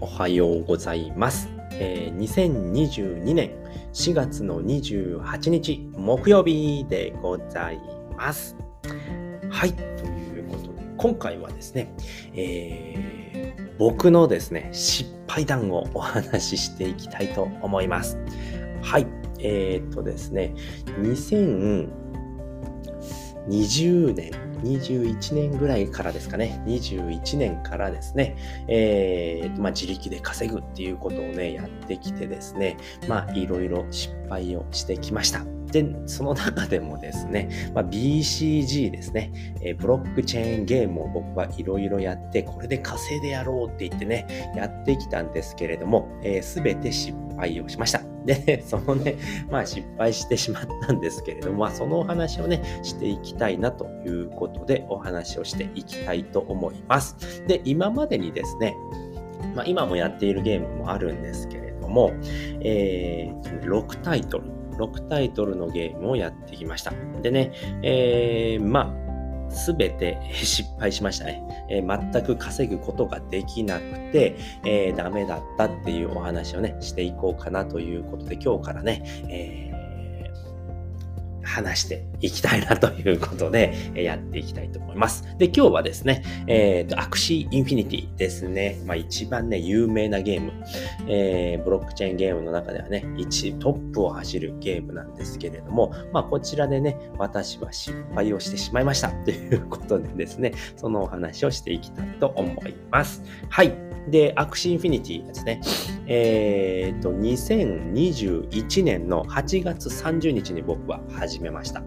おはようございます。えー、2022年4月の28日木曜日でございます。はい、ということで今回はですね、えー、僕のですね、失敗談をお話ししていきたいと思います。はい、えー、っとですね、2020年21年ぐらいからですかね、21年からですね、えー、まあ、自力で稼ぐっていうことをね、やってきてですね、まあ、いろいろ失敗をしてきました。で、その中でもですね、まあ、BCG ですね、えー、ブロックチェーンゲームを僕はいろいろやって、これで稼いでやろうって言ってね、やってきたんですけれども、す、え、べ、て失敗をしました。で、そのね、まあ失敗してしまったんですけれども、まあそのお話をね、していきたいなということでお話をしていきたいと思います。で、今までにですね、まあ今もやっているゲームもあるんですけれども、えー、6タイトル、6タイトルのゲームをやってきました。でね、えー、まあ、すべて 失敗しましたね、えー、全く稼ぐことができなくて、えー、ダメだったっていうお話をね、していこうかなということで、今日からね、え話していきたいなということで、やっていきたいと思います。で、今日はですね、えっ、ー、と、 Axie Infinity ですね。まあ一番ね、有名なゲーム、えー、ブロックチェーンゲームの中ではね、1トップを走るゲームなんですけれども、まあこちらでね、私は失敗をしてしまいました ということでですね、そのお話をしていきたいと思います。はい。で、 Axie Infinity ですね。えっ、ー、と、2021年の8月30日に僕は始始めました。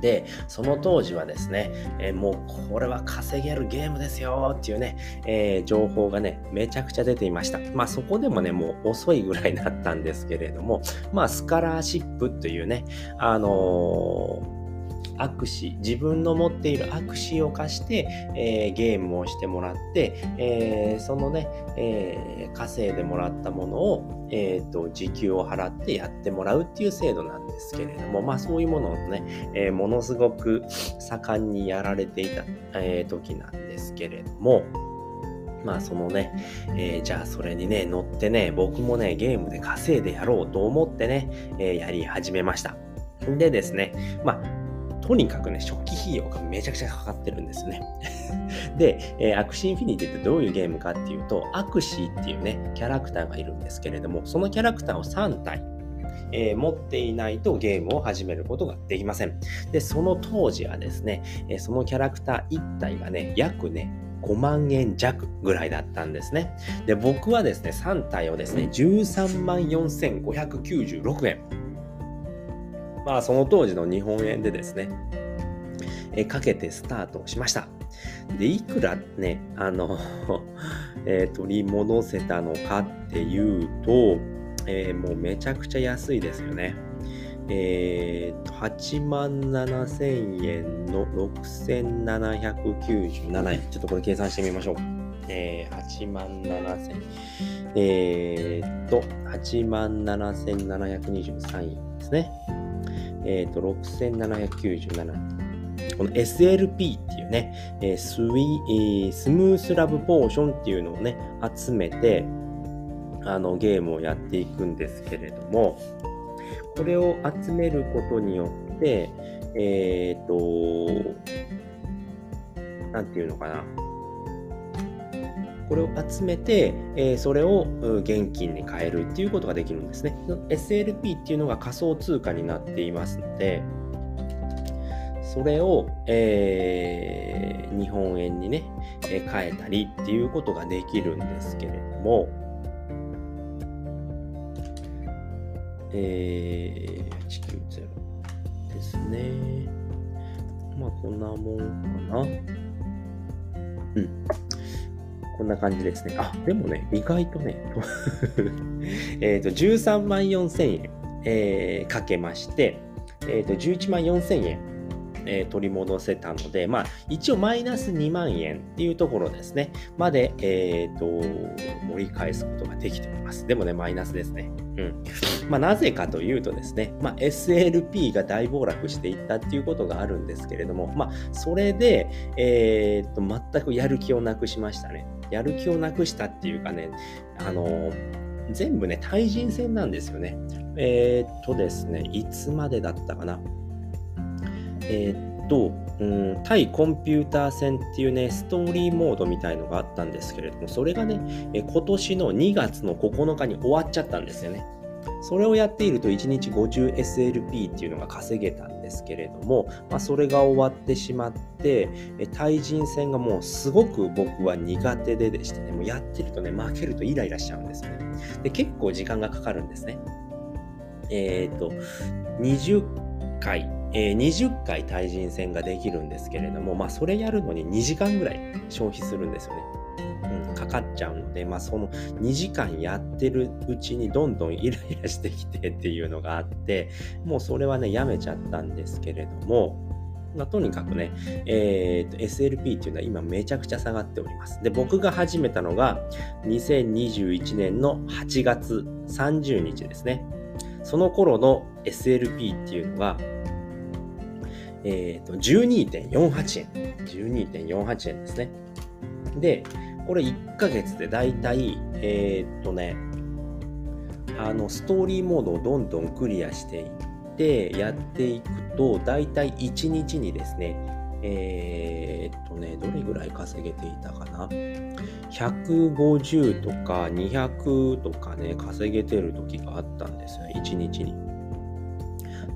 で、その当時はですね、えー、もうこれは稼げるゲームですよっていうね、えー、情報がね、めちゃくちゃ出ていました。まあそこでもね、もう遅いぐらいだったんですけれども、まあスカラーシップというね、あのー握手、自分の持っている握手を貸して、えー、ゲームをしてもらって、えー、そのね、えー、稼いでもらったものを、えーと、時給を払ってやってもらうっていう制度なんですけれども、まあそういうものをね、えー、ものすごく盛んにやられていた、えー、時なんですけれども、まあそのね、えー、じゃあそれにね、乗ってね、僕もね、ゲームで稼いでやろうと思ってね、えー、やり始めました。でですね、まあとにかくね、初期費用がめちゃくちゃかかってるんですね。で、えー、 Axie Infinity ってどういうゲームかっていうと、 Axie っていうね、キャラクターがいるんですけれども、そのキャラクターを3体、えー、持っていないとゲームを始めることができません。で、その当時はですね、えー、そのキャラクター1体がね、約ね、5万円弱ぐらいだったんですね。で、僕はですね、3体をですね、13万4596円。まあその当時の日本円でですね、えかけてスタートしました。で、いくらね、あの えー、取り戻せたのかっていうと、えー、もうめちゃくちゃ安いですよね。えー、と、8万7千円の6797円。ちょっとこれ計算してみましょうか。えー、8万7千円、えー、と、8万7723円ですね。えっ、ー、と、6797この SLP っていうね、えー、スウィえー、スムースラブポーションっていうのをね、集めて、あの、ゲームをやっていくんですけれども、これを集めることによって、えっ、ー、と、なんていうのかな。これを集めて、えー、それを現金に変えるっていうことができるんですね。SLP っていうのが仮想通貨になっていますので、それを、えー、日本円にね、えー、変えたりっていうことができるんですけれども、えー、890ですね。まあ、こんなもんかな。うん。こんな感じですね。あ、でもね、意外とね、えっと、13万4千円、えー、かけまして、えっ、ー、と、11万4千円、えー、取り戻せたので、まあ、一応マイナス2万円っていうところですね、まで、えっ、ー、と、盛り返すことができております。でもね、マイナスですね。うん。まあ、なぜかというとですね、まあ、SLP が大暴落していったっていうことがあるんですけれども、まあ、それで、えっ、ー、と、全くやる気をなくしましたね。やる気をなくしたっていうかね、あの、全部ね、対人戦なんですよね。えー、っとですね、いつまでだったかな。えー、っと、うん、対コンピューター戦っていうね、ストーリーモードみたいのがあったんですけれども、それがね、え今年の2月の9日に終わっちゃったんですよね。それをやっていると1日 50SLP っていうのが稼げたんですけれども、まあ、それが終わってしまって、対人戦がもうすごく僕は苦手ででしてね、もうやってるとね、負けるとイライラしちゃうんですよね。で、結構時間がかかるんですね。えっ、ー、と、20回、えー、20回対人戦ができるんですけれども、まあ、それやるのに2時間ぐらい消費するんですよね。かかっちゃうので、まあ、その2時間やってるうちにどんどんイライラしてきてっていうのがあって、もうそれはね、やめちゃったんですけれども、まあ、とにかくね、えー、と SLP っていうのは今めちゃくちゃ下がっております。で、僕が始めたのが2021年の8月30日ですね。その頃の SLP っていうのが、えー、と12.48円。12.48円ですね。で、これ1ヶ月でだいたい、えー、っとね、あの、ストーリーモードをどんどんクリアしていってやっていくと、だいたい1日にですね、えー、っとね、どれぐらい稼げていたかな ?150 とか200とかね、稼げてる時があったんですよ、1日に。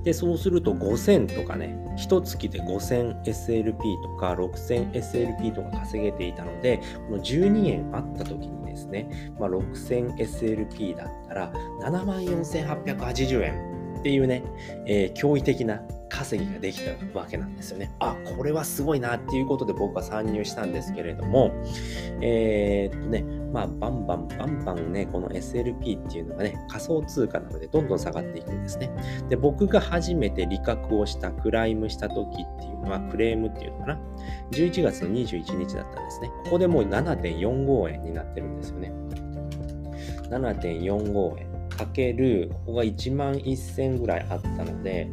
で、そうすると5000とかね、1月で 5000SLP とか 6000SLP とか稼げていたので、この12円あった時にですね、まあ、6000SLP だったら74,880円っていうね、えー、驚異的な稼ぎができたわけなんですよね。あ、これはすごいなっていうことで僕は参入したんですけれども、えー、っとね、まあ、バンバンバンバンね、この SLP っていうのがね、仮想通貨なのでどんどん下がっていくんですね。で、僕が初めて利確をした、クライムした時っていうのは、クレームっていうのかな、11月の21日だったんですね。ここでもう7.45円になってるんですよね。7.45円かける、ここが1万1000ぐらいあったので、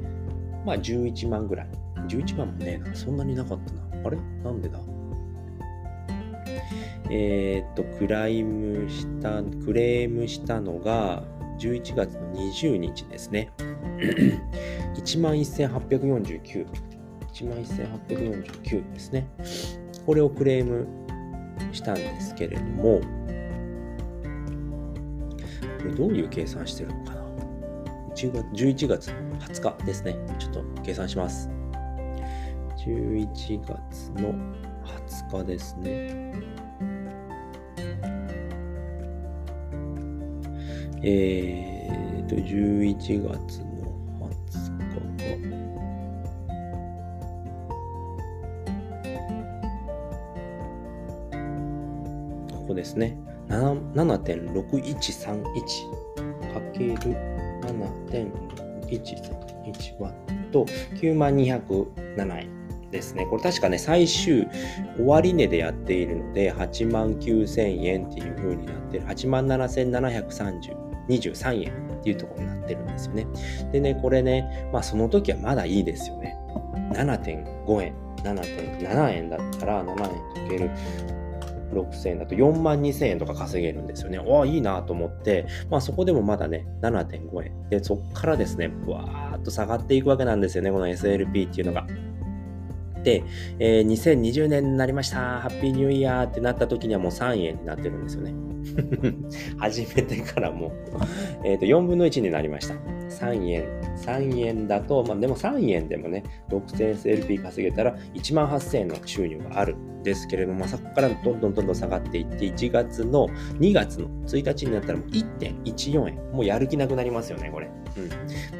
まあ11万ぐらい。11万もね。そんなになかったな。あれ？なんでだ？えー、っと、クライムした、クレームしたのが11月の20日ですね。1万1849。11,849ですね。これをクレームしたんですけれども、これどういう計算してるのかな？11月の20日ですね。ちょっと計算します。11月の20日ですね。えーと、11月の20日が、ここですね。7.6131かける7.6131ワット9207円ですね。これ確かね、最終終値でやっているので、8万9000円っていう風になってる。8万7723円っていうところになってるんですよね。でね、これね、まあその時はまだいいですよね。7.5円、7.7円だったら7円かける6000円だと4万2000円とか稼げるんですよね。わあ、いいなと思って、まあそこでもまだね、7.5円。で、そっからですね、わーっと下がっていくわけなんですよね、この SLP っていうのが。で、えー、2020年になりました、ハッピーニューイヤーってなった時にはもう3円になってるんですよね。始めてからもえっと、4分の1になりました。3円。3円だと、まあでも3円でもね、6000SLP 稼げたら1万8000円の収入があるんですけれども、まあ、そこからどんどんどんどん下がっていって、1月の2月の1日になったらもう1.14円。もうやる気なくなりますよね、これ。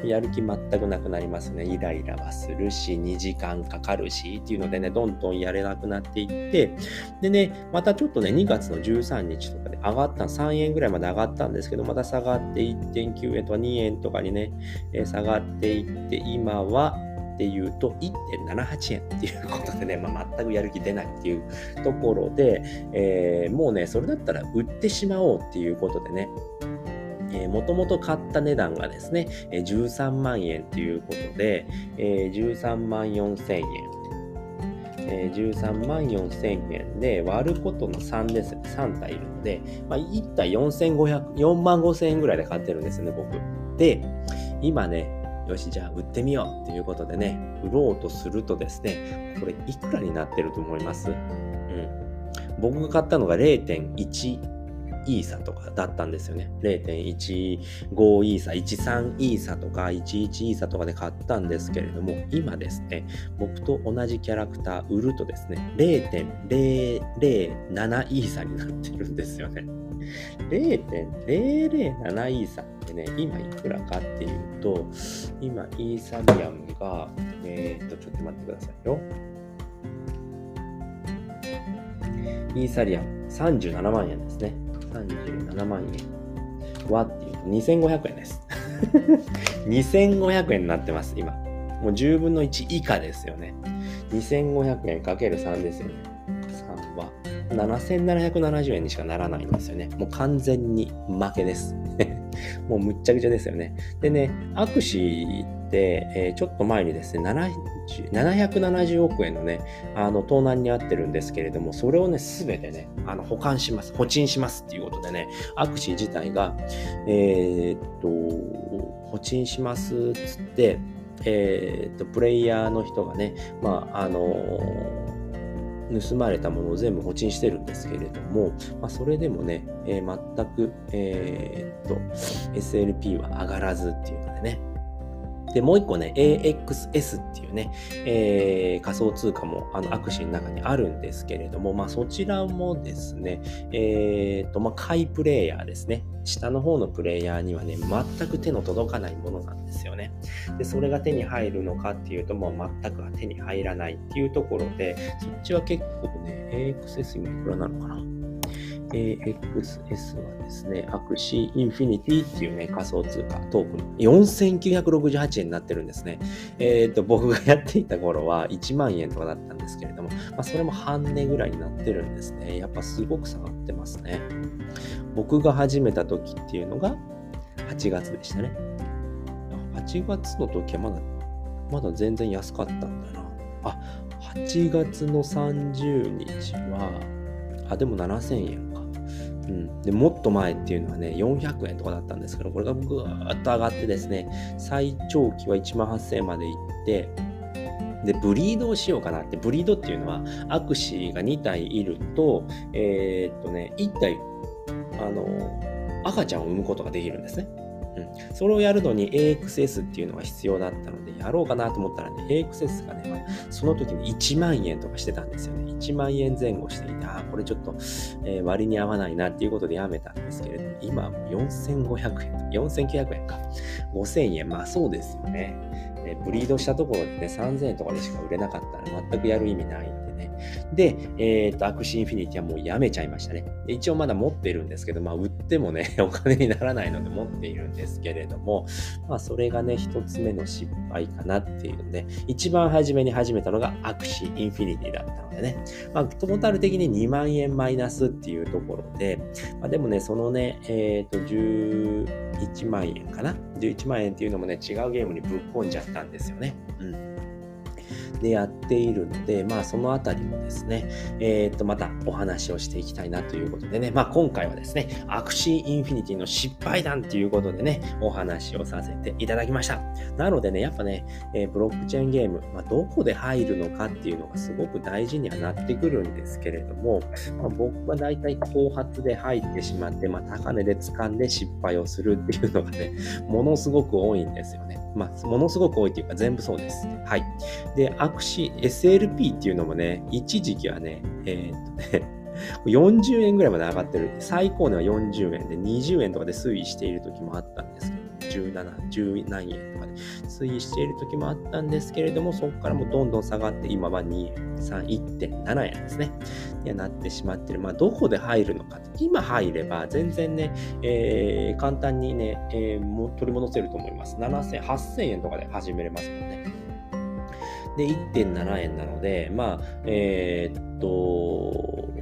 うん。やる気全くなくなりますね。イライラはするし、2時間かかるし、っていうのでね、どんどんやれなくなっていって、でね、またちょっとね、2月の13日とかで上がった、3円ぐらいまで上がったんですけど、また下がって1.9円とか2円とかにね、えー、下がっていって、今は、っていうと1.78円っていうことでね、まあ、全くやる気出ないっていうところで、えー、もうね、それだったら売ってしまおうっていうことでね、もともと買った値段がですね、えー、13万円ということで、えー、13万4千円。えー、13万4000円で割ることの3ですね。3体いるので、まあ、1体4500、4万5000円ぐらいで買ってるんですね、僕。で、今ね、よし、じゃあ売ってみようっていうことでね、売ろうとするとですね、これいくらになってると思います？うん。僕が買ったのが0.1イーサとかだったんですよね。0.15イーサ、13イーサとか11イーサとかで買ったんですけれども、今ですね、僕と同じキャラクター売るとですね、0.007イーサになってるんですよね。0.007イーサってね、今いくらかっていうと、今イーサリアムが、えー、っと、ちょっと待ってくださいよ。イーサリアム37万円ですね。37万円はっていうと2500円です。2500円になってます、今。もう10分の1以下ですよね。2500円かける3ですよね。3は7770円にしかならないんですよね。もう完全に負けです。もうむっちゃくちゃですよね。でね、アクシって、えー、ちょっと前にですね、770億円のね、あの、盗難に遭ってるんですけれども、それをね、すべてね、あの、保管します、保沈しますっていうことでね、アクシー自体が、えー、っと、保沈しますっつって、えー、っと、プレイヤーの人がね、まあ、あの盗まれたものを全部保沈してるんですけれども、まあ、それでもね、えー、全く、えー、っと、SLP は上がらずっていうのでね、で、もう一個ね、AXS っていうね、えー、仮想通貨もあの Axie の中にあるんですけれども、まあそちらもですね、えっ、ー、と、まあ下位プレイヤーですね。下の方のプレイヤーにはね、全く手の届かないものなんですよね。で、それが手に入るのかっていうと、もう全くは手に入らないっていうところで、そっちは結構ね、AXS 今いくらなのかな AXS はですね、 Axie Infinity っていうね、仮想通貨トークン、4968円になってるんですね。えっ、ー、と、僕がやっていた頃は1万円とかだったんですけれども、まあ、それも半値ぐらいになってるんですね。やっぱすごく下がってますね。僕が始めた時っていうのが8月でしたね。8月の時はまだ、まだ全然安かったんだな。あ、8月の30日は、あ、でも7000円うん、でもっと前っていうのはね、400円とかだったんですけど、これがぐーっと上がってですね、最長期は1万8000円までいって、で、ブリードをしようかなって、ブリードっていうのは、アクシーが2体いると、えー、っとね、1体、あの、赤ちゃんを産むことができるんですね。うん、それをやるのに AXS っていうのが必要だったので、やろうかなと思ったらね、AXS がね、まあ、その時に1万円とかしてたんですよね。1万円前後していて、あ、これちょっと、えー、割に合わないなっていうことでやめたんですけれども、今はも4500円、4900円か。5000円、まあそうですよね。えブリードしたところでね、3000円とかでしか売れなかったら全くやる意味ないね。で、えっ、と、 Axie Infinity はもうやめちゃいましたね。一応まだ持ってるんですけど、まあ売ってもね、お金にならないので持っているんですけれども、まあそれがね、一つ目の失敗かなっていうね、一番初めに始めたのが Axie Infinity だったのでね、まあトータル的に2万円マイナスっていうところで、まあでもね、そのね、えっ、ー、と、11万円かな ?11 万円っていうのもね、違うゲームにぶっ込んじゃったんですよね。うん。でやっているので、まあそのあたりもですね、えっ、と、またお話をしていきたいなということでね、まあ今回はですね、 Axie Infinity の失敗談ということでね、お話をさせていただきました。なのでね、やっぱね、えー、ブロックチェーンゲーム、まあ、どこで入るのかっていうのがすごく大事にはなってくるんですけれども、まあ、僕は大体後発で入ってしまって、まあ、高値で掴んで失敗をするっていうのがね、ものすごく多いんですよね。まあ、ものすごく多いというか全部そうです。はい。で、アクシ、SLP っていうのもね、一時期はね、えー、っとね、40円ぐらいまで上がってる。最高値は40円で、20円とかで推移している時もあったんですけど、17、10何円推移している時もあったんですけれども、そこからもどんどん下がって、今は2、3、1.7円ですね。にはなってしまってる。まあ、どこで入るのか。今入れば、全然ね、えー、簡単にね、えー、も取り戻せると思います。7000、8000円とかで始めれますもんね。で、1.7円なので、まあ、えー、っと、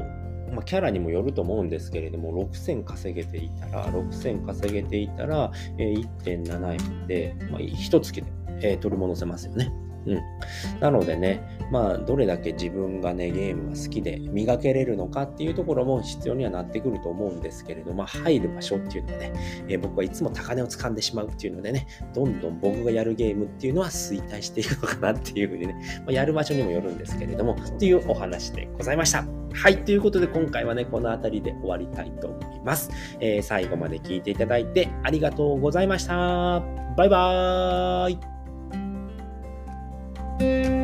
まあ、キャラにもよると思うんですけれども、6000稼げていたら、6000稼げていたら、え、1.7円で、まあ、1月で、え、取り戻せますよね。うん。なのでね、まあ、どれだけ自分がね、ゲームが好きで磨けれるのかっていうところも必要にはなってくると思うんですけれど、まあ、入る場所っていうのはね、えー、僕はいつも高値を掴んでしまうっていうのでね、どんどん僕がやるゲームっていうのは衰退していくのかなっていうふうにね、まあ、やる場所にもよるんですけれども、っていうお話でございました。はい。ということで、今回はね、この辺りで終わりたいと思います。えー、最後まで聞いていただいてありがとうございました。バイバーイ。Thank you.